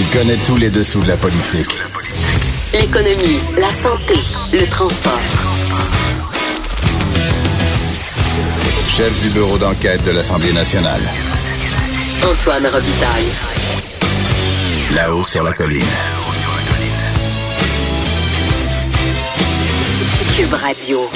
Il connaît tous les dessous de la politique. L'économie, la santé, le transport. Chef du bureau d'enquête de l'Assemblée nationale. Antoine Robitaille. Là-haut sur la colline. Cube Radio.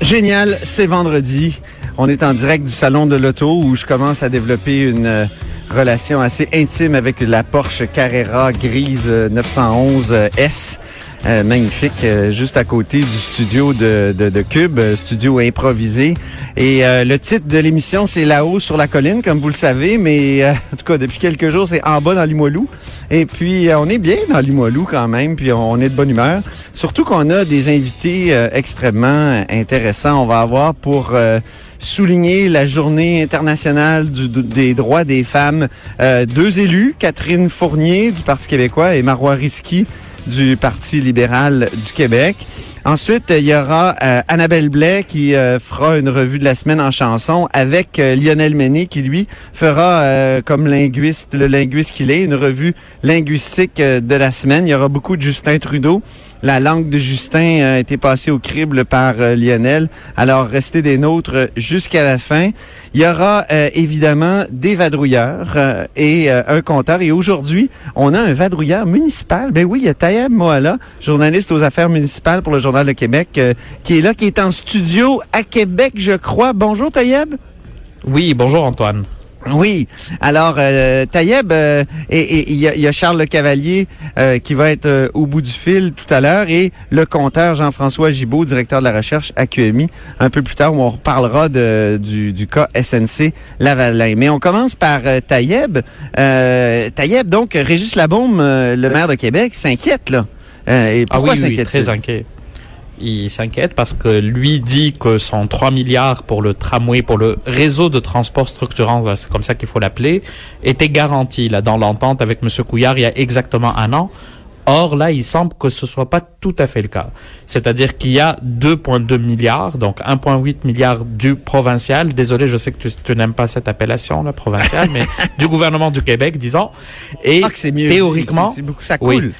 Génial, c'est vendredi. On est en direct du salon de l'auto où je commence à développer une euh, relation assez intime avec la Porsche Carrera grise euh, 911 euh, S. Euh, magnifique, euh, juste à côté du studio de, de, de Cube, euh, studio improvisé. Et euh, le titre de l'émission, c'est Là-haut sur la colline, comme vous le savez, mais euh, en tout cas, depuis quelques jours, c'est en bas dans Limoilou. Et puis, euh, on est bien dans Limoilou quand même, puis on est de bonne humeur. Surtout qu'on a des invités euh, extrêmement intéressants. On va avoir pour... souligner la journée internationale du- des droits des femmes. Euh, deux élus, Catherine Fournier du Parti québécois et Marois Risky du Parti libéral du Québec. Ensuite, il y aura euh, Annabelle Blais qui euh, fera une revue de la semaine en chanson avec euh, Lionel Méné qui, lui, fera, euh, comme linguiste, le linguiste qu'il est, une revue linguistique euh, de la semaine. Il y aura beaucoup de Justin Trudeau. La langue de Justin euh, a été passée au crible par euh, Lionel. Alors, restez des nôtres euh, jusqu'à la fin. Il y aura évidemment des vadrouilleurs et un compteur. Et aujourd'hui, on a un vadrouilleur municipal. Ben oui, il y a Tayeb Moala, journaliste aux affaires municipales pour le Journal de Québec, qui est là, qui est en studio à Québec, je crois. Bonjour Tayeb. Oui, bonjour Antoine. Oui. Alors, euh, Tayeb, euh, et il y, a- il y a Charles Le Cavalier euh, qui va être euh, au bout du fil tout à l'heure et le compteur Jean-François Gibault, directeur de la recherche à QMI, un peu plus tard où on reparlera de, du, du cas SNC Lavalin. Mais on commence par euh, Tayeb. Euh, Tayeb, donc, Régis Labaume, euh, le maire de Québec, s'inquiète, là. Euh, et Ah pourquoi oui, oui, s'inquiète-t-il? très inquiet. Il s'inquiète parce que lui dit que son 3 milliards pour le tramway, pour le réseau de transport structurant, c'est comme ça qu'il faut l'appeler, était garanti là dans l'entente avec M. Couillard il y a exactement un an. Or, là, il semble que ce soit pas tout à fait le cas. C'est-à-dire qu'il y a 2,2 milliards, donc 1,8 milliards du provincial. Désolé, je sais que tu, tu n'aimes pas cette appellation, là, provincial, mais du gouvernement du Québec, disons. Et Ah, que c'est mieux. théoriquement, beaucoup, ça coule. oui,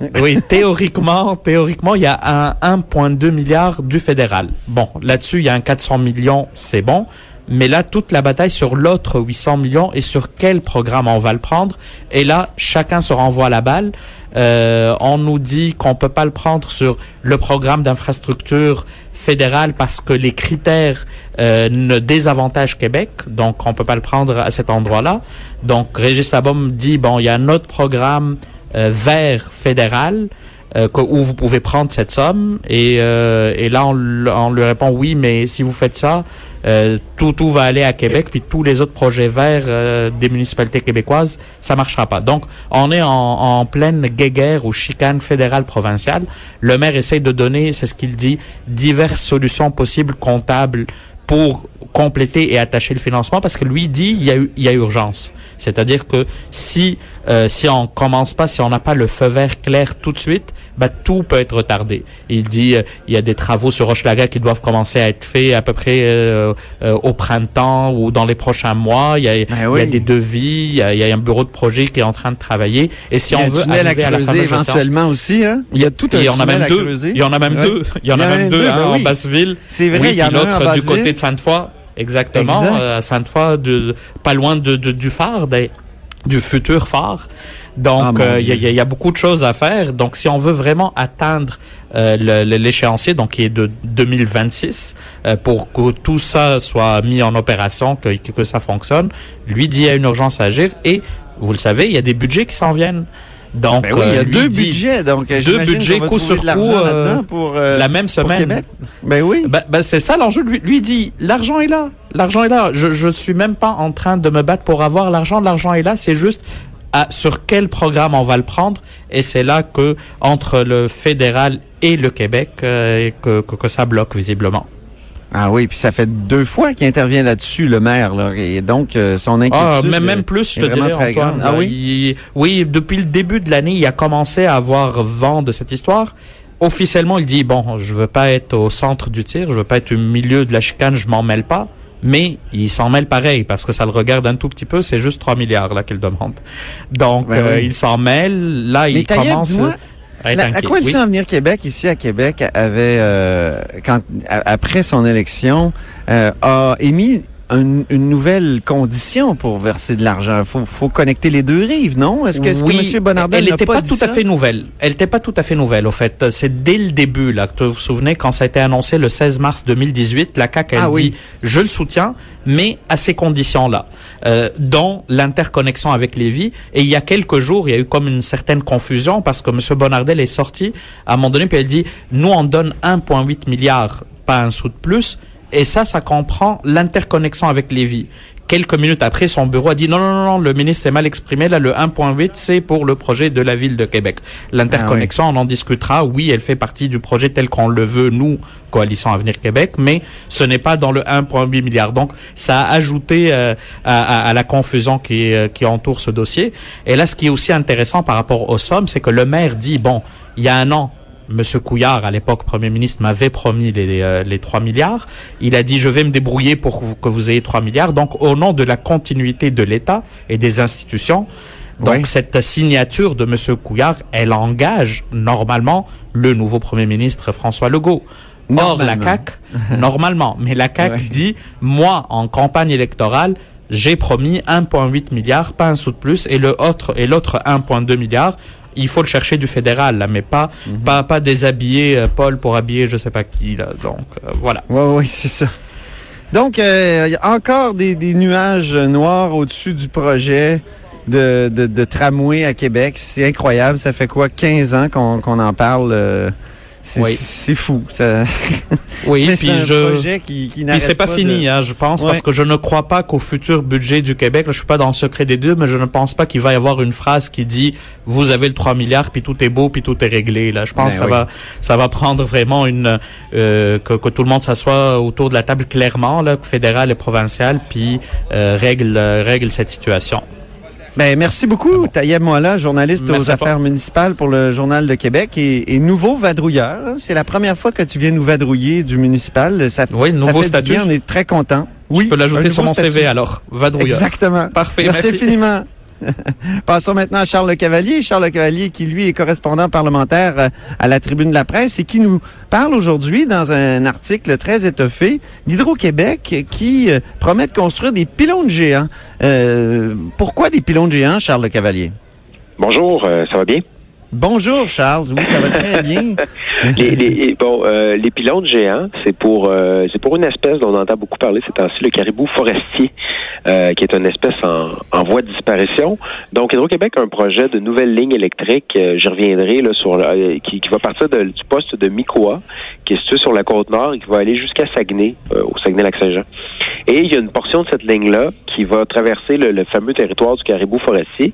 théoriquement, théoriquement, il y a un 1,2 milliard du fédéral. Bon, là-dessus, il y a un 400 millions, c'est bon. Mais là, toute la bataille sur l'autre 800 millions et sur quel programme on va le prendre. Et là, chacun se renvoie la balle. Euh, on nous dit qu'on peut pas le prendre sur le programme d'infrastructure fédéral parce que les critères euh, ne désavantagent Québec, donc on peut pas le prendre à cet endroit-là. Donc Régis Labaume dit bon, il y a un autre programme vert fédéral euh, où vous pouvez prendre cette somme. Et, euh, et là on, on lui répond oui mais si vous faites ça euh, tout tout va aller à Québec puis tous les autres projets verts euh, des municipalités québécoises ça marchera pas. Donc on est en, en pleine guéguerre ou chicane fédérale provinciale. Le maire essaye de donner c'est ce qu'il dit diverses solutions possibles comptables pour compléter et attacher le financement parce que lui dit il y a eu il y a urgence c'est-à-dire que si euh, si on commence pas si on n'a pas le feu vert clair tout de suite bah tout peut être retardé il dit euh, il y a des travaux sur Hochelaga qui doivent commencer à être faits à peu près euh, euh, au printemps ou dans les prochains mois il y a, il y a oui. des devis il y a, il y a un bureau de projet qui est en train de travailler et si Il y a on veut tunnel à arriver à la fameuse échéance- éventuellement aussi, hein? Il y a tout un en tunnel même à deux. creuser. Il y en a même Ouais. deux. Il y en a même deux, ben hein, en oui. Basseville. C'est vrai, oui, il y en a un l'autre du côté de Sainte-Foy. Exactement, Exact. euh, à Sainte-Foy, de, pas loin de, de- du phare, des- du futur phare. Ah, Donc, mon euh, il y, a- y beaucoup de choses à faire. Donc, si on veut vraiment atteindre euh, l'échéancier, donc qui est de 2026, euh, pour que tout ça soit mis en opération, que, que, que ça fonctionne, lui dit il y a une urgence à agir. Et, vous le savez, il y a des budgets qui s'en viennent. Donc, Ben oui, il y a euh, deux dit- budgets, donc deux budgets coup sur coup, euh, pour euh, la même semaine. Québec. Ben oui. Ben, ben, c'est ça l'enjeu. Lui, lui dit, l'argent est là. L'argent est là. Je, je suis même pas en train de me battre pour avoir l'argent. L'argent est là. C'est juste à, sur quel programme on va le prendre. Et c'est là que, entre le fédéral et le Québec, euh, que, que, que ça bloque visiblement. Ah oui, puis ça fait deux fois qu'il intervient là-dessus, le maire, là, et donc euh, son inquiétude. Ah, même, euh, même plus, je te vraiment dirais, très Antoine. grande. Ah Euh, oui? il- oui, depuis le début de l'année, il a commencé à avoir vent de cette histoire. Officiellement, il dit, bon, je veux pas être au centre du tir, je veux pas être au milieu de la chicane, je m'en mêle pas. mais il s'en mêle pareil parce que ça le regarde un tout petit peu. C'est juste 3 milliards là qu'il demande. Donc Ben euh, il s'en mêle. Là, Mais il commence. À La, inquiet. coalition Oui. Avenir Québec, ici à Québec, avait, euh, quand, après son élection, euh, a émis un- une nouvelle condition pour verser de l'argent. faut, faut connecter les deux rives, non? Est-ce que, est-ce Oui, que M. Bonardel elle n'était pas, tout à fait nouvelle. Elle n'était pas tout à fait nouvelle, au fait. C'est dès le début, là, que vous vous souvenez, quand ça a été annoncé le 16 mars 2018, la CAQ, elle Ah dit, oui. je le soutiens, mais à ces conditions-là, euh, dont l'interconnexion avec Lévis. Et il y a quelques jours, il y a eu comme une certaine confusion parce que M. Bonardel est sorti à un moment donné, puis elle dit, nous, on donne 1,8 milliard, pas un sou de plus. Et ça, ça comprend l'interconnexion avec Lévis. Quelques minutes après, son bureau a dit non, non, non, non, le ministre s'est mal exprimé. Là, le 1.8, c'est pour le projet de la ville de Québec. L'interconnexion, on en discutera. Oui, elle fait partie du projet tel qu'on le veut, nous, Coalition Avenir Québec, mais ce n'est pas dans le 1.8 milliard. Donc, ça a ajouté euh, à, à- à la confusion qui, euh, qui entoure ce dossier. Et là, ce qui est aussi intéressant par rapport aux sommes, c'est que le maire dit, bon, il y a un an, Monsieur Couillard, à l'époque Premier ministre, m'avait promis les, euh, les 3 milliards. Il a dit, je vais me débrouiller pour que vous, ayez 3 milliards. Donc, au nom de la continuité de l'État et des institutions, donc cette signature de Monsieur Couillard, elle engage normalement le nouveau Premier ministre François Legault. Or, la Normalement. CAQ, normalement, mais la CAQ dit, moi, en campagne électorale, j'ai promis 1,8 milliard, pas un sou de plus, et le autre, et l'autre 1,2 milliard, il faut le chercher du fédéral, là, mais pas, Mhm. pas, pas déshabiller euh, Paul pour habiller je sais pas qui, là. Donc, euh, voilà. Oui, oui, c'est ça. Donc, euh, il y a encore des, des nuages noirs au-dessus du projet de, de, de tramway à Québec. C'est incroyable. Ça fait quoi, 15 ans qu'on en parle? euh, c'est Oui. c'est fou. Ça, Oui, c'est puis un je, projet qui, qui Puis c'est pas, fini, hein, je pense, Ouais. parce que je ne crois pas qu'au futur budget du Québec, là, je suis pas dans le secret des deux, mais je ne pense pas qu'il va y avoir une phrase qui dit vous avez le 3 milliards, puis tout est beau, puis tout est réglé. Là, je pense Ben que ça oui. va, ça va prendre vraiment une euh, que, que tout le monde s'assoit autour de la table clairement, là, fédéral et provincial, puis euh, règle euh, règle cette situation. Ben, merci beaucoup, Taïeb Moala, journaliste Merci aux affaires municipales pour le Journal de Québec et, et nouveau vadrouilleur. C'est la première fois que tu viens nous vadrouiller du municipal. Ça, Oui, ça nouveau fait du statut. bien, on est très contents. Oui, je peux l'ajouter sur mon statut. CV alors, vadrouilleur. Exactement. Parfait, Merci, merci. infiniment. Passons maintenant à Charles Le Cavalier. Charles Le Cavalier, qui lui est correspondant parlementaire euh, à la Tribune de la Presse et qui nous parle aujourd'hui dans un article très étoffé d'Hydro-Québec qui euh, promet de construire des pylônes géants. Euh, pourquoi des pylônes géants, Charles Le Cavalier? Bonjour, euh, ça va bien? Bonjour Charles, oui, ça va très bien. les, les- bon, euh, les pylônes géants, c'est pour euh, c'est pour une espèce dont on entend beaucoup parler ces temps-ci, le caribou forestier, euh, qui est une espèce en, en voie de disparition. Donc, Hydro-Québec a un projet de nouvelle ligne électrique, euh, j'y reviendrai, là, sur euh, qui, qui va partir du poste de Mikoa, qui est situé sur la côte nord et qui va aller jusqu'à Saguenay, euh, au Saguenay-Lac-Saint-Jean. Et il y a une portion de cette ligne-là qui va traverser le, le fameux territoire du caribou forestier.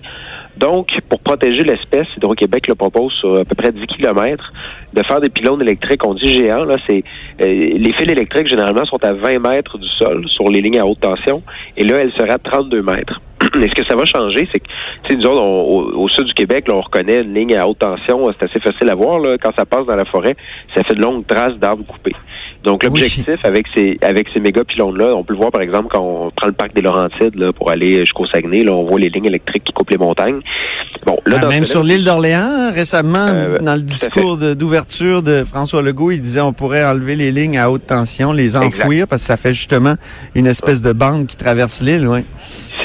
Donc, pour protéger l'espèce, Hydro-Québec le propose sur à peu près 10 kilomètres de faire des pylônes électriques. On dit géants, là, c'est euh, les fils électriques généralement sont à 20 mètres du sol sur les lignes à haute tension, et là, elle sera à 32 mètres. Et ce que ça va changer, c'est que, tu sais, nous autres, au, sud du Québec, là, on reconnaît une ligne à haute tension, c'est assez facile à voir, quand ça passe dans la forêt, ça fait de longues traces d'arbres coupés. Donc, l'objectif avec ces avec ces méga pylônes-là, on peut le voir, par exemple, quand on prend le parc des Laurentides, là, pour aller jusqu'au Saguenay, là, on voit les lignes électriques qui coupent les montagnes. Bon, là, Ah, même sur l'île d'Orléans, récemment, Euh, dans le discours d'ouverture de, François Legault, il disait on pourrait enlever les lignes à haute tension, les enfouir, parce que ça fait justement une espèce de bande qui traverse l'île, oui.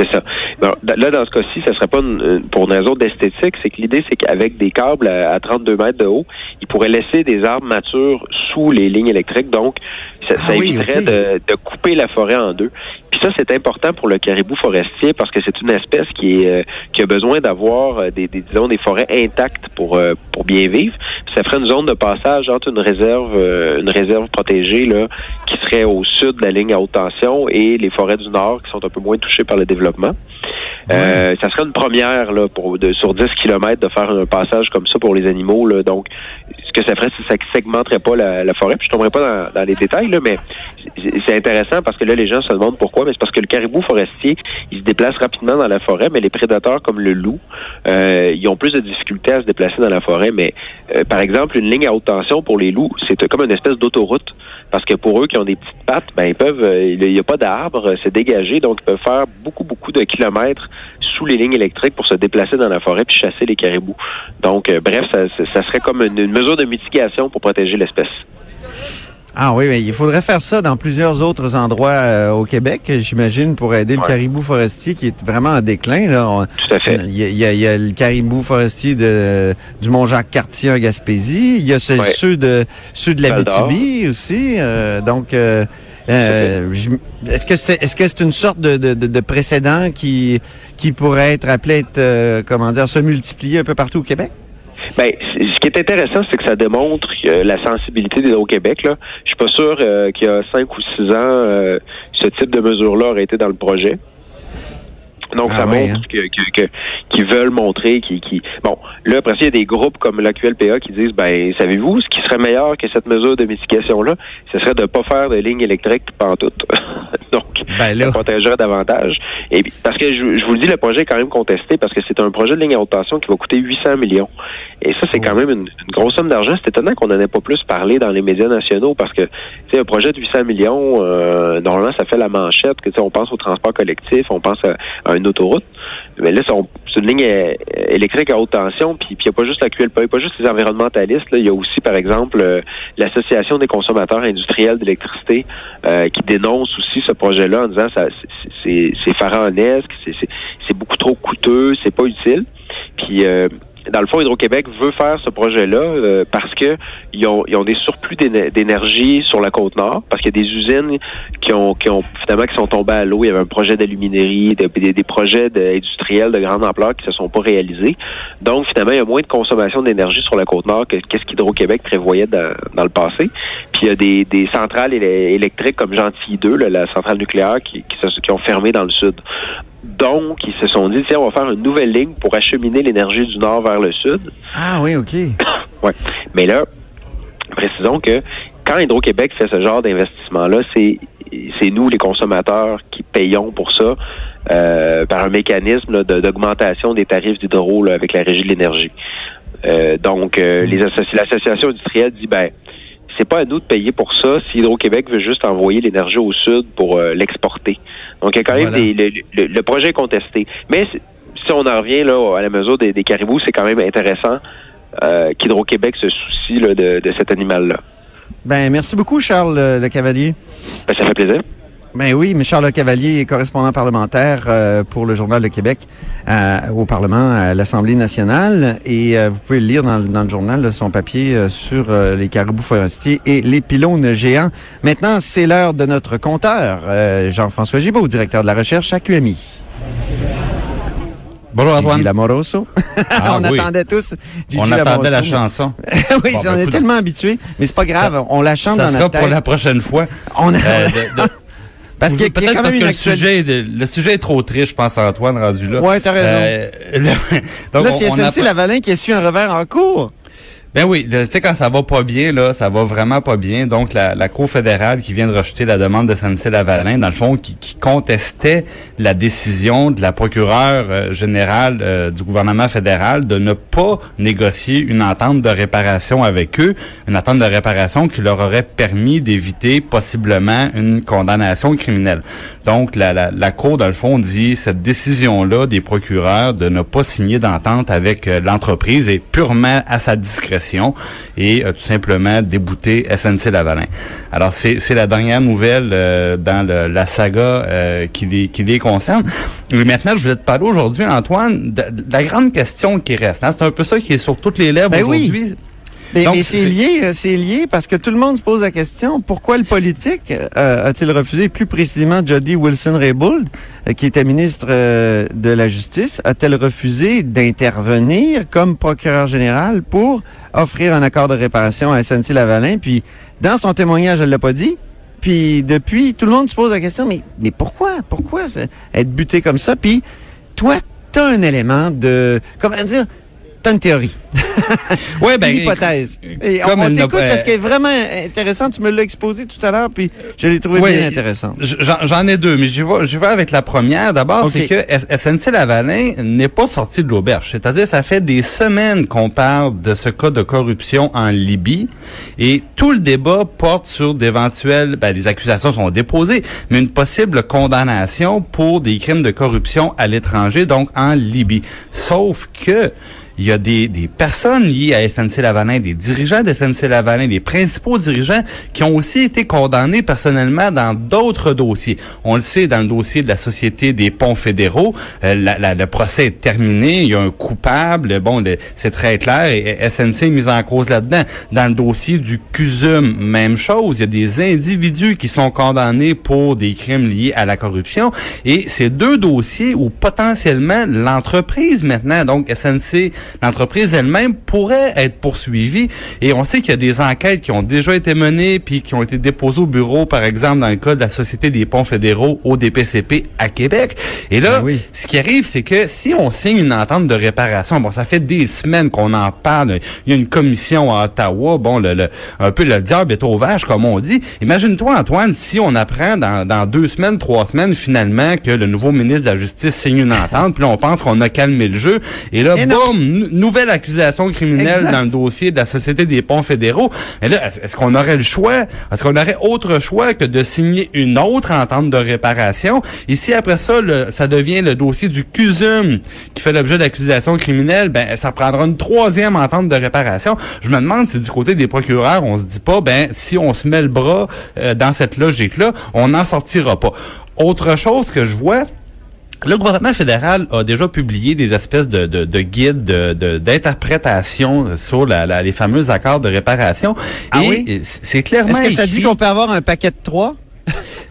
C'est ça. Là, dans ce cas-ci, ça serait pas une- pour une raison d'esthétique, c'est que l'idée, c'est qu'avec des câbles à, à 32 mètres de haut, ils pourraient laisser des arbres matures sous les lignes électriques, donc ça, ça Ah oui, éviterait de, de couper la forêt en deux. Puis ça, c'est important pour le caribou forestier parce que c'est une espèce qui est euh, qui a besoin d'avoir euh, des, des disons des forêts intactes pour euh, pour bien vivre. Puis ça ferait une zone de passage entre une réserve euh, une réserve protégée là qui serait au sud de la ligne à haute tension et les forêts du nord qui sont un peu moins touchées par le développement. Euh, ça serait une première là, pour de, sur 10 km de faire un passage comme ça pour les animaux. Là. Donc, que ça ferait, c'est que ça segmenterait pas la, forêt. Puis je tomberai pas dans, les détails, là, mais c'est intéressant parce que là, les gens se demandent pourquoi. Mais c'est parce que le caribou forestier, il se déplace rapidement dans la forêt, mais les prédateurs comme le loup, euh, ils ont plus de difficultés à se déplacer dans la forêt. Mais euh, par exemple, une ligne à haute tension pour les loups, c'est comme une espèce d'autoroute. Parce que pour eux qui ont des petites pattes, ben ils peuvent, euh, il n'y a pas d'arbres, c'est dégagé, donc ils peuvent faire beaucoup, beaucoup de kilomètres sous les lignes électriques pour se déplacer dans la forêt puis chasser les caribous. Donc, euh, bref, ça, ça, serait comme une, une mesure de mitigation pour protéger l'espèce. Ah oui, mais il faudrait faire ça dans plusieurs autres endroits euh, au Québec, j'imagine, pour aider le caribou forestier qui est vraiment en déclin. Là. Tout à fait. Il y a, y y le caribou forestier de, du Mont-Jacques-Cartier en Gaspésie. Il y a ce- Ouais. ceux de ceux de l'Abitibi aussi. euh, donc, euh, euh, est-ce que c'est est-ce que c'est une sorte de, de, de- de précédent qui qui pourrait être appelé euh, comment dire se multiplier un peu partout au Québec? Ben, ce qui est intéressant, c'est que ça démontre que la sensibilité d'Hydro-Québec. Là, je suis pas sûr euh, qu'il y a cinq ou six ans, euh, ce type de mesure-là aurait été dans le projet. Donc, Ah ça montre hein. que, que, que- qu'ils veulent montrer, qui, qui, bon, là après ça, il y a des groupes comme l'AQLPA qui disent, ben, savez-vous, ce qui serait meilleur que cette mesure de mitigation-là, ce serait de pas faire de ligne électrique pantoute. Donc, Ben là. ça protégerait davantage. Et puis, parce que je, je vous le dis, le projet est quand même contesté parce que c'est un projet de ligne à haute tension qui va coûter 800 millions. Et ça, c'est quand même une, une grosse somme d'argent. C'est étonnant qu'on n'en ait pas plus parlé dans les médias nationaux parce que, tu sais, un projet de 800 millions, euh, normalement, ça fait la manchette que, tu sais, on pense au transport collectif, on pense à, à une autoroute. Mais là, on- c'est une ligne euh, électrique à haute tension, puis il n'y a pas juste la QLPA, pas juste les environnementalistes. Il y a aussi, par exemple, euh, l'Association des consommateurs industriels d'électricité euh, qui dénonce aussi ce projet-là en disant ça c'est- pharaonesque, c'est beaucoup trop coûteux, c'est pas utile. Puis euh, dans le fond, Hydro-Québec veut faire ce projet-là euh, parce que ils ont, ils ont des surplus d'éne- d'énergie sur la côte nord, parce qu'il y a des usines qui ont, qui ont finalement qui sont tombées à l'eau. Il y avait un projet d'alluminerie, de- des, des projets industriels de grande ampleur qui se sont pas réalisés. Donc finalement, il y a moins de consommation d'énergie sur la côte nord que qu'est-ce qu'Hydro-Québec prévoyait dans, dans le passé. Puis il y a des, centrales éle- électriques comme Gentilly 2, là, la centrale nucléaire, qui, qui, se- qui ont fermé dans le sud. Donc, ils se sont dit, tiens, on va faire une nouvelle ligne pour acheminer l'énergie du nord vers le sud. Ah oui, ok. Ouais. Mais là, précisons que quand Hydro-Québec fait ce genre d'investissement-là, c'est c'est nous, les consommateurs, qui payons pour ça euh, par un mécanisme de- d'augmentation des tarifs d'hydro avec la Régie de l'énergie. Euh, donc, euh, les associ- l'association industrielle dit, ben, c'est pas à nous de payer pour ça si Hydro-Québec veut juste envoyer l'énergie au sud pour euh, l'exporter. Donc, il y a quand même Voilà. des, le, le- le projet est contesté. Mais si on en revient là à la mesure des, des caribous, c'est quand même intéressant euh, qu'Hydro-Québec se soucie là, de, de cet animal-là. Ben merci beaucoup Charles Le Cavalier. Ben, ça fait plaisir. Ben oui, mais Charles Le Cavalier est correspondant parlementaire euh, pour le Journal de Québec euh, au Parlement, à l'Assemblée nationale. Et euh, vous pouvez lire dans, le- dans le journal, là, son papier sur les caribous forestiers et les pylônes géants. Maintenant, c'est l'heure de notre compteur, Jean-François Gibault, directeur de la recherche à QMI. Bonjour Gigi Antoine. Lamoroso. Ah on oui. attendait tous Gigi On attendait la chanson. oui, Bon, on ben, est tellement habitués, mais c'est pas grave, on la chante Ça dans sera notre pour tête. la prochaine fois. On a- Euh, de- de- parce a Peut-être parce que le sujet, le sujet est trop triste, je pense, Antoine, rendu là. Ouais, t'as raison. Euh, là, donc, Là, c'est on SNC apprend- Lavalin qui essuie un revers en cours. Ben oui, tu sais, quand ça va pas bien, là, ça va vraiment pas bien. Donc, la, la Cour fédérale qui vient de rejeter la demande de SNC-Lavalin, dans le fond, qui, qui contestait la décision de la procureure euh, générale euh, du gouvernement fédéral de ne pas négocier une entente de réparation avec eux, une entente de réparation qui leur aurait permis d'éviter possiblement une condamnation criminelle. Donc, la, la, la Cour, dans le fond, dit cette décision-là des procureurs de ne pas signer d'entente avec euh, l'entreprise est purement à sa discrétion et euh, tout simplement débouter SNC-Lavalin. Alors, c'est c'est la dernière nouvelle euh, dans le- la saga euh, qui, les, qui les concerne. Mais maintenant, je voulais te parler aujourd'hui, Antoine, de, de la grande question qui reste. hein. C'est un peu ça qui est sur toutes les lèvres Ben oui. Mais, Donc, mais c'est lié, euh, c'est lié parce que tout le monde se pose la question pourquoi le politique euh, a-t-il refusé, plus précisément Jody Wilson-Raybould, euh, qui était ministre euh, de la Justice, a-t-elle refusé d'intervenir comme procureur général pour offrir un accord de réparation à SNC Lavalin? Puis dans son témoignage, elle l'a pas dit. Puis depuis, tout le monde se pose la question mais mais pourquoi, pourquoi ça- être buté comme ça? Puis toi, tu as un élément de, comment dire, T'as une théorie. Ouais, ben, une hypothèse. Et comme on, on t'écoute parce qu'elle est vraiment intéressante. Tu me l'as exposé tout à l'heure, puis je l'ai trouvé Ouais, bien intéressante. J'en ai deux, mais je vais, je vais avec la première. D'abord, c'est que SNC-Lavalin n'est pas sorti de l'auberge. C'est-à-dire, ça fait des semaines qu'on parle de ce cas de corruption en Libye et tout le débat porte sur d'éventuelles, ben, les accusations sont déposées, mais une possible condamnation pour des crimes de corruption à l'étranger, donc en Libye. Sauf que il y a des, des personnes liées à SNC-Lavalin, des dirigeants de SNC-Lavalin, des principaux dirigeants qui ont aussi été condamnés personnellement dans d'autres dossiers. On le sait, dans le dossier de la Société des ponts fédéraux, euh, la- la- le procès est terminé, il y a un coupable, bon, c'est très clair, et, SNC est mis en cause là-dedans. Dans le dossier du CUSUM, même chose, il y a des individus qui sont condamnés pour des crimes liés à la corruption, et c'est deux dossiers où potentiellement l'entreprise maintenant, donc SNC, l'entreprise elle-même pourrait être poursuivie. Et on sait qu'il y a des enquêtes qui ont déjà été menées puis qui ont été déposées au bureau, par exemple, dans le cas de la Société des ponts fédéraux au DPCP à Québec. Et là, Ben oui. ce qui arrive, c'est que si on signe une entente de réparation, bon, ça fait des semaines qu'on en parle. Il y a une commission à Ottawa, bon, le, le- un peu le diable est au vache, comme on dit. Imagine-toi, Antoine, si on apprend dans, dans deux semaines, trois semaines, finalement, que le nouveau ministre de la Justice signe une entente, puis là, on pense qu'on a calmé le jeu. Et là, Et boum, nouvelle accusation criminelle Exact. dans le dossier de la Société des ponts fédéraux. Mais là, est-ce qu'on aurait le choix? Est-ce qu'on aurait autre choix que de signer une autre entente de réparation? Et si après ça, le- ça devient le dossier du CUSUM qui fait l'objet d'accusations criminelles, ben, ça prendra une troisième entente de réparation. Je me demande si du côté des procureurs, on se dit pas, ben, si on se met le bras euh, dans cette logique-là, on n'en sortira pas. Autre chose que je vois, le gouvernement fédéral a déjà publié des espèces de, de, de guides de- de- d'interprétation sur la, la- les fameux accords de réparation. Ah Et oui? c'est clairement Est-ce que ça dit qu'on peut avoir un paquet de trois?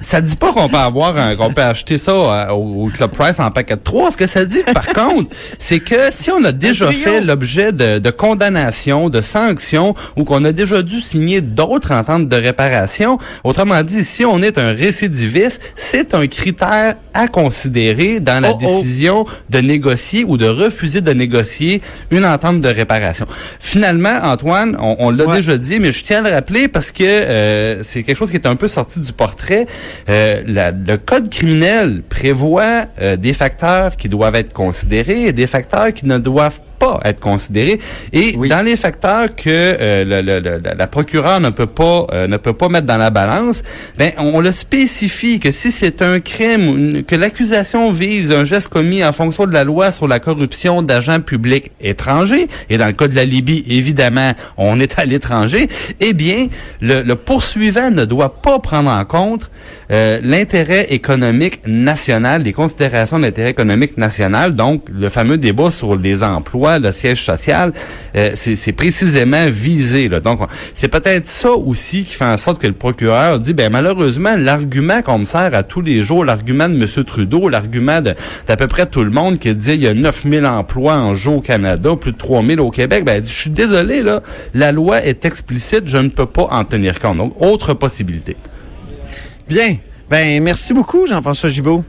Ça dit pas qu'on peut avoir un, qu'on peut acheter ça euh, au, au Club Price en paquet de trois. Ce que ça dit, par contre, c'est que si on a déjà fait l'objet de, de condamnation, de sanctions, ou qu'on a déjà dû signer d'autres ententes de réparation, autrement dit, si on est un récidiviste, c'est un critère à considérer dans la Oh, oh. décision de négocier ou de refuser de négocier une entente de réparation. Finalement, Antoine, on, on l'a Ouais. déjà dit, mais je tiens à le rappeler parce que euh, c'est quelque chose qui est un peu sorti du portrait. Euh, le code criminel prévoit euh, des facteurs qui doivent être considérés et des facteurs qui ne doivent pas être considérés. Et Oui. dans les facteurs que euh, le- le- le- la, procureure ne peut pas euh, ne peut pas mettre dans la balance, ben on le spécifie que si c'est un crime, que l'accusation vise un geste commis en fonction de la loi sur la corruption d'agents publics étrangers, et dans le cas de la Libye, évidemment, on est à l'étranger, eh bien, le, le poursuivant ne doit pas prendre en compte euh, l'intérêt économique national, les considérations d'intérêt économique national, donc le fameux débat sur les emplois, le siège social, euh, c'est précisément visé. Là. Donc, on- c'est peut-être ça aussi qui fait en sorte que le procureur dit, ben malheureusement, l'argument qu'on me sert à tous les jours, l'argument de M. Trudeau, l'argument de- d'à peu près tout le monde qui dit il y a 9000 emplois en jeu au Canada, plus de 3000 au Québec, ben elle dit, je suis désolé, là, la loi est explicite, je ne peux pas en tenir compte. Donc, autre possibilité. Bien. Ben, merci beaucoup, Jean-François Gibault.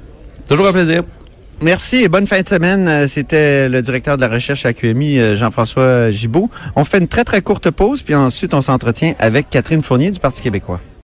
Toujours un plaisir. Merci et bonne fin de semaine. Euh, C'était le directeur de la recherche à QMI, euh, Jean-François Gibault. On fait une très, très courte pause, puis ensuite, on s'entretient avec Catherine Fournier du Parti québécois.